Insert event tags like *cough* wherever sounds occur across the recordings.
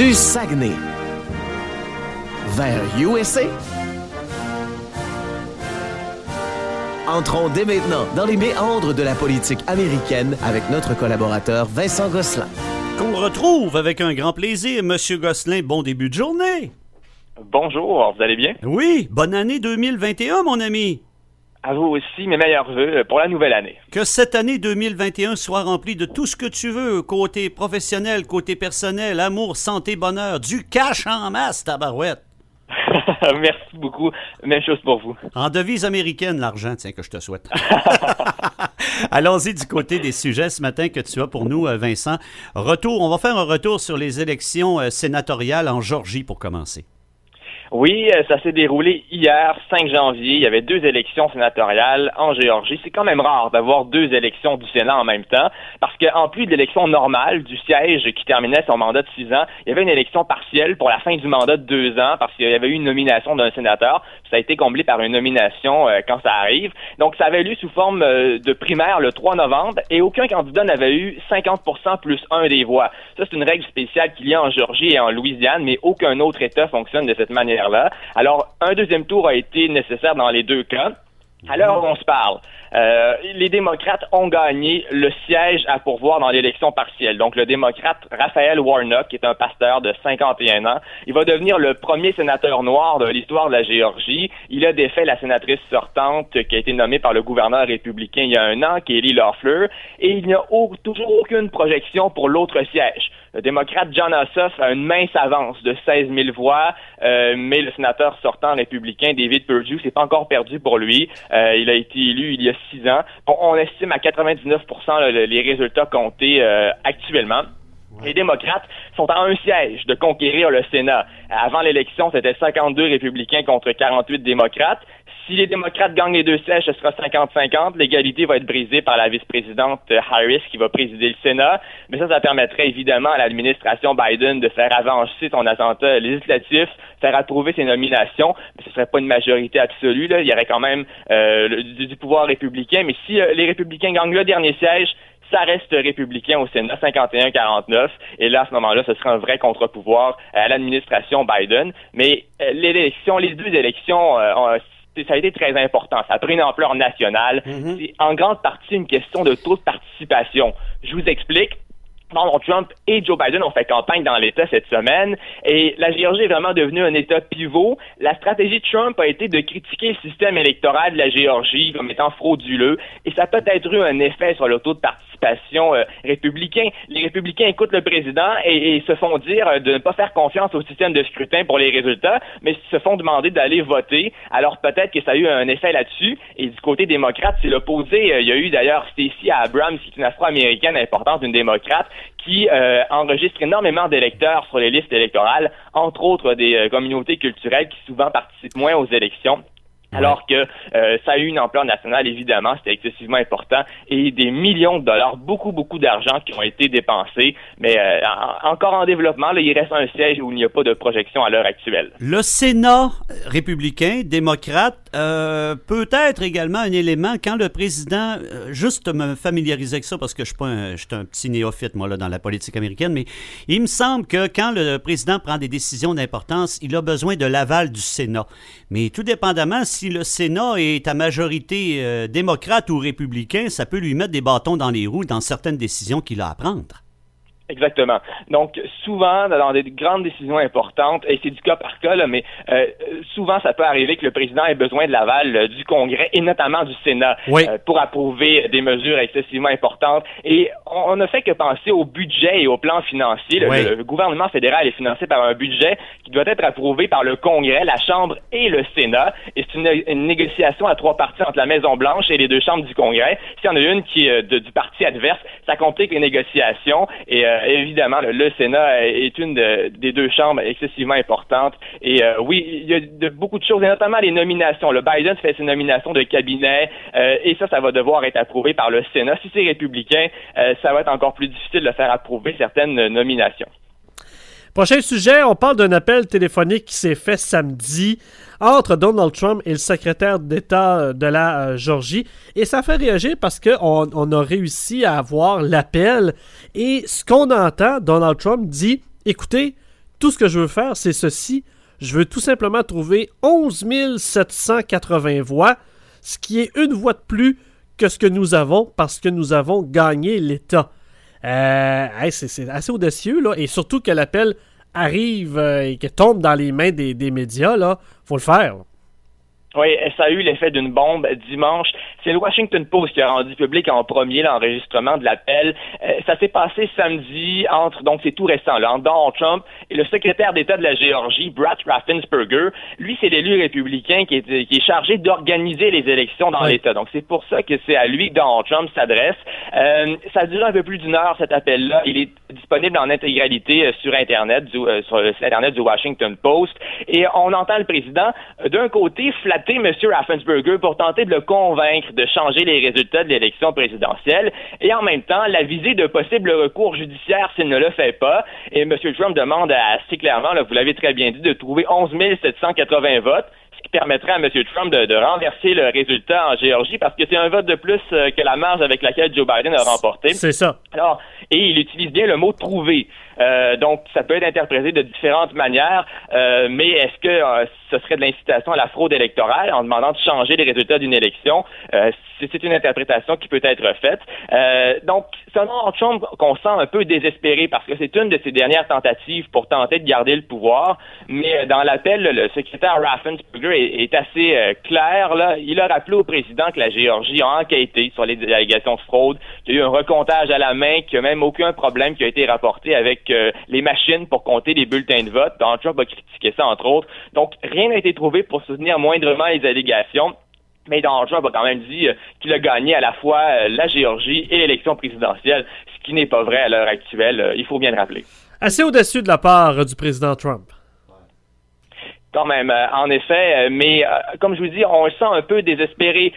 du Saguenay vers USA. Entrons dès maintenant dans les méandres de la politique américaine avec notre collaborateur Vincent Gosselin. Qu'on retrouve avec un grand plaisir, Monsieur Gosselin. Bon début de journée. Bonjour, vous allez bien? Oui, bonne année 2021, mon ami. À vous aussi, mes meilleurs voeux pour la nouvelle année. Que cette année 2021 soit remplie de tout ce que tu veux, côté professionnel, côté personnel, amour, santé, bonheur, du cash en masse, tabarouette. *laughs* Merci beaucoup. Même chose pour vous. En devise américaine, l'argent, tiens, que je te souhaite. *laughs* Allons-y du côté des sujets ce matin que tu as pour nous, euh, Vincent. Retour, on va faire un retour sur les élections euh, sénatoriales en Georgie pour commencer. Oui, euh, ça s'est déroulé hier, 5 janvier. Il y avait deux élections sénatoriales en Géorgie. C'est quand même rare d'avoir deux élections du Sénat en même temps, parce qu'en plus de l'élection normale du siège qui terminait son mandat de six ans, il y avait une élection partielle pour la fin du mandat de deux ans, parce qu'il y avait eu une nomination d'un sénateur. Ça a été comblé par une nomination euh, quand ça arrive. Donc, ça avait lieu sous forme euh, de primaire le 3 novembre, et aucun candidat n'avait eu 50% plus un des voix. Ça, c'est une règle spéciale qu'il y a en Géorgie et en Louisiane, mais aucun autre État fonctionne de cette manière Alors, un deuxième tour a été nécessaire dans les deux cas. L'heure où on se parle, euh, les démocrates ont gagné le siège à pourvoir dans l'élection partielle. Donc, le démocrate Raphaël Warnock, qui est un pasteur de 51 ans, il va devenir le premier sénateur noir de l'histoire de la Géorgie. Il a défait la sénatrice sortante qui a été nommée par le gouverneur républicain il y a un an, Kelly Loeffler, et il n'y a toujours aucune projection pour l'autre siège. Le démocrate John Ossoff a une mince avance de 16 000 voix, euh, mais le sénateur sortant républicain David Perdue, c'est pas encore perdu pour lui. Euh, il a été élu il y a six ans. On, estime à 99% les résultats comptés euh, actuellement. Les démocrates sont à un siège de conquérir le Sénat. Avant l'élection, c'était 52 républicains contre 48 démocrates. Si les démocrates gagnent les deux sièges, ce sera 50-50. L'égalité va être brisée par la vice-présidente Harris qui va présider le Sénat. Mais ça, ça permettrait évidemment à l'administration Biden de faire avancer son attentat législatif, faire approuver ses nominations. Mais ce serait pas une majorité absolue. Là. Il y aurait quand même euh, du, pouvoir républicain. Mais si euh, les républicains gagnent le dernier siège, ça reste républicain au Sénat, 51-49. Et là, à ce moment-là, ce serait un vrai contre-pouvoir à l'administration Biden. Mais euh, l'élection, les deux élections, euh, ça a été très important. Ça a pris une ampleur nationale. Mm-hmm. C'est en grande partie une question de taux de participation. Je vous explique. Donald Trump et Joe Biden ont fait campagne dans l'État cette semaine et la Géorgie est vraiment devenue un État pivot. La stratégie de Trump a été de critiquer le système électoral de la Géorgie comme étant frauduleux et ça a peut-être eu un effet sur le taux de participation euh, républicain. Les républicains écoutent le président et, se font dire euh, de ne pas faire confiance au système de scrutin pour les résultats, mais se font demander d'aller voter. Alors peut-être que ça a eu un effet là-dessus et du côté démocrate, c'est l'opposé. Euh, il y a eu d'ailleurs Stacey Abrams, qui est une afro-américaine importante, une démocrate, qui euh, enregistre énormément d'électeurs sur les listes électorales, entre autres des euh, communautés culturelles qui souvent participent moins aux élections. Alors que euh, ça a eu une ampleur nationale, évidemment, c'était excessivement important, et des millions de dollars, beaucoup, beaucoup d'argent qui ont été dépensés, mais euh, encore en développement, là, il reste un siège où il n'y a pas de projection à l'heure actuelle. Le Sénat républicain, démocrate, euh, peut être également un élément quand le président, juste me familiariser avec ça parce que je suis pas un, je suis un petit néophyte, moi, là, dans la politique américaine, mais il me semble que quand le président prend des décisions d'importance, il a besoin de l'aval du Sénat. Mais tout dépendamment si le Sénat est à majorité euh, démocrate ou républicain, ça peut lui mettre des bâtons dans les roues dans certaines décisions qu'il a à prendre. Exactement. Donc, souvent, dans des grandes décisions importantes, et c'est du cas par cas, là, mais euh, souvent, ça peut arriver que le président ait besoin de l'aval euh, du Congrès et notamment du Sénat euh, pour approuver des mesures excessivement importantes. Et on ne fait que penser au budget et au plan financier. Le, gouvernement fédéral est financé par un budget qui doit être approuvé par le Congrès, la Chambre et le Sénat. Et c'est une, négociation à trois parties entre la Maison-Blanche et les deux chambres du Congrès. S'il y en a une qui est du parti adverse, ça complique les négociations et euh, évidemment, le, Sénat est une des deux chambres excessivement importantes. Et euh, oui, il y a beaucoup de choses, et notamment les nominations. Le Biden fait ses nominations de cabinet, euh, et ça, ça va devoir être approuvé par le Sénat. Si c'est républicain, ça va être encore plus difficile de faire approuver certaines nominations. Prochain sujet, on parle d'un appel téléphonique qui s'est fait samedi entre Donald Trump et le secrétaire d'État de la Georgie. Et ça fait réagir parce qu'on on a réussi à avoir l'appel. Et ce qu'on entend, Donald Trump dit, écoutez, tout ce que je veux faire, c'est ceci. Je veux tout simplement trouver 11 780 voix, ce qui est une voix de plus que ce que nous avons parce que nous avons gagné l'État. Euh, c'est assez audacieux, là. Et surtout que l'appel arrive euh, et que tombe dans les mains des, des médias, là. Faut le faire. Oui, ça a eu l'effet d'une bombe dimanche. C'est le Washington Post qui a rendu public en premier l'enregistrement de l'appel. Euh, ça s'est passé samedi entre, donc c'est tout récent, là, entre Donald Trump et le secrétaire d'État de la Géorgie, Brad Raffensperger. Lui, c'est l'élu républicain qui est, qui est chargé d'organiser les élections dans l'État. Donc c'est pour ça que c'est à lui que Donald Trump s'adresse. Euh, ça a duré un peu plus d'une heure cet appel-là. Il est disponible en intégralité euh, sur Internet, du, sur le site Internet du Washington Post. Et on entend le président d'un côté flatter M. Raffensperger pour tenter de le convaincre de changer les résultats de l'élection présidentielle et en même temps l'aviser de possibles recours judiciaires s'il ne le fait pas. Et M. Trump demande assez clairement, là, vous l'avez très bien dit, de trouver 11 780 votes ce qui permettrait à M. Trump de, renverser le résultat en Géorgie parce que c'est un vote de plus euh, que la marge avec laquelle Joe Biden a remporté. C'est ça. Alors, et il utilise bien le mot trouver. Euh, donc, ça peut être interprété de différentes manières, euh, mais est-ce que euh, ce serait de l'incitation à la fraude électorale en demandant de changer les résultats d'une élection? c'est une interprétation qui peut être faite. donc, c'est un Trump qu'on sent un peu désespéré parce que c'est une de ses dernières tentatives pour tenter de garder le pouvoir, mais dans l'appel, le secrétaire Raffensperger est, est assez clair. Là. Il a rappelé au président que la Géorgie a enquêté sur les allégations de fraude, qu'il y a eu un recomptage à la main, qu'il n'y a même aucun problème qui a été rapporté avec les machines pour compter les bulletins de vote. Donald Trump a critiqué ça, entre autres. Donc, rien n'a été trouvé pour soutenir moindrement les allégations. Mais Donald Trump a quand même dit euh, qu'il a gagné à la fois euh, la Géorgie et l'élection présidentielle, ce qui n'est pas vrai à l'heure actuelle. Euh, il faut bien le rappeler. Assez audacieux de la part du président Trump. Quand même, euh, en effet, euh, mais euh, comme je vous dis, on le sent un peu désespéré.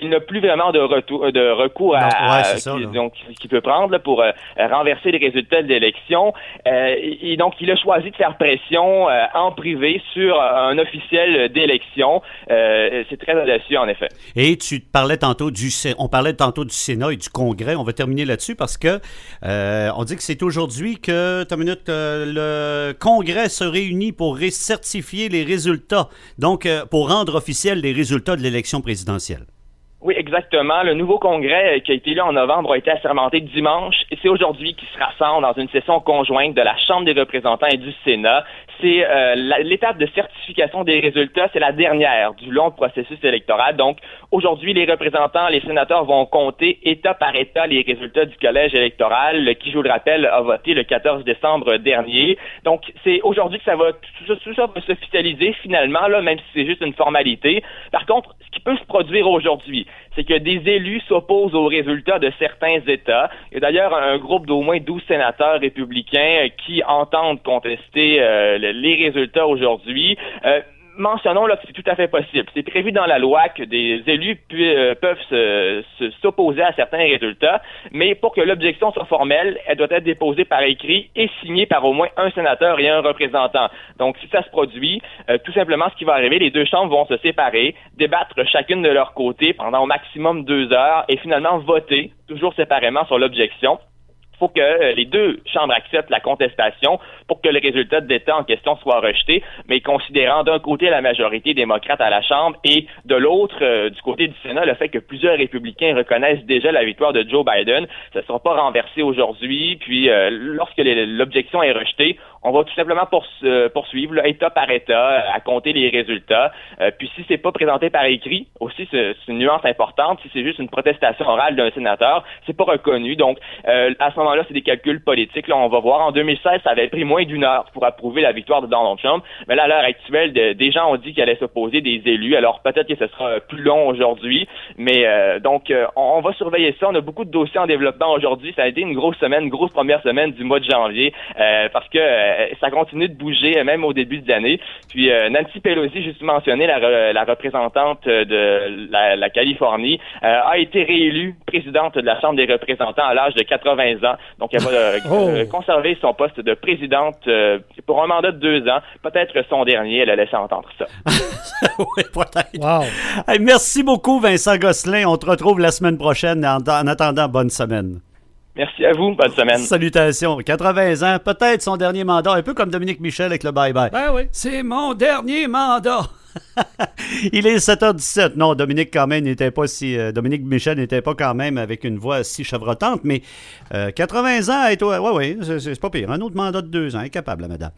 il n'a plus vraiment de, retour, de recours à, qui, donc qu'il peut prendre pour renverser les résultats de l'élection. et donc, il a choisi de faire pression en privé sur un officiel d'élection. C'est très audacieux, en effet. Et tu parlais tantôt du, on parlait tantôt du Sénat et du Congrès. On va terminer là-dessus parce que on dit que c'est aujourd'hui que, minute, le Congrès se réunit pour certifier les résultats, donc euh, pour rendre officiels les résultats de l'élection présidentielle. Oui, exactement. Le nouveau congrès euh, qui a été élu en novembre a été assermenté dimanche et c'est aujourd'hui qu'il se rassemble dans une session conjointe de la Chambre des représentants et du Sénat. C'est euh, l'étape de certification des résultats, c'est la dernière du long processus électoral. Donc, aujourd'hui, les représentants, les sénateurs vont compter État par État les résultats du collège électoral qui, je vous le rappelle, a voté le 14 décembre dernier. Donc, c'est aujourd'hui que ça va tout, tout ça va s'officialiser finalement, là, même si c'est juste une formalité. Par contre, ce qui peut se produire aujourd'hui, c'est que des élus s'opposent aux résultats de certains États. Il y a d'ailleurs un groupe d'au moins 12 sénateurs républicains qui entendent contester euh, les résultats aujourd'hui. Euh, mentionnons là que c'est tout à fait possible. C'est prévu dans la loi que des élus euh, peuvent s'opposer à certains résultats, mais pour que l'objection soit formelle, elle doit être déposée par écrit et signée par au moins un sénateur et un représentant. Donc, si ça se produit, euh, tout simplement, ce qui va arriver, les deux chambres vont se séparer, débattre chacune de leur côté pendant au maximum deux heures et finalement voter, toujours séparément, sur l'objection faut que euh, les deux chambres acceptent la contestation pour que le résultat d'État en question soit rejeté, mais considérant d'un côté la majorité démocrate à la Chambre et de l'autre, euh, du côté du Sénat, le fait que plusieurs républicains reconnaissent déjà la victoire de Joe Biden, ça ne sera pas renversé aujourd'hui, puis euh, lorsque l'objection est rejetée, on va tout simplement poursuivre État par État à compter les résultats. puis si c'est pas présenté par écrit, aussi c'est une nuance importante, si c'est juste une protestation orale d'un sénateur, c'est pas reconnu. Donc à ce moment là c'est des calculs politiques. Là, on va voir. En 2016, ça avait pris moins d'une heure pour approuver la victoire de Donald Trump. Mais là, à l'heure actuelle, des gens ont dit qu'il allait s'opposer des élus. Alors, peut-être que ce sera plus long aujourd'hui. Mais euh, donc, euh, on, va surveiller ça. On a beaucoup de dossiers en développement aujourd'hui. Ça a été une grosse semaine, une grosse première semaine du mois de janvier euh, parce que ça continue de bouger même au début de l'année. Puis, Nancy Pelosi, juste mentionné, la, la représentante de la Californie, a été réélue présidente de la Chambre des représentants à l'âge de 80 ans. Donc, elle va euh, *laughs* oh. euh, conserver son poste de présidente euh, pour un mandat de deux ans. Peut-être son dernier, elle a laissé entendre ça. *laughs* oui, peut-être. merci beaucoup, Vincent Gosselin. On te retrouve la semaine prochaine. En, en attendant, bonne semaine. Merci à vous. Bonne semaine. Salutations. 80 ans, peut-être son dernier mandat, un peu comme Dominique Michel avec le bye-bye. Ben oui. C'est mon dernier mandat. *laughs* Il est 7h17. Non, Dominique quand n'était pas si. euh, Dominique Michel n'était pas quand même avec une voix si chevrotante, mais euh, 80 ans et toi, ouais, ouais, c'est- pas pire. Un autre mandat de deux ans, incapable, la madame.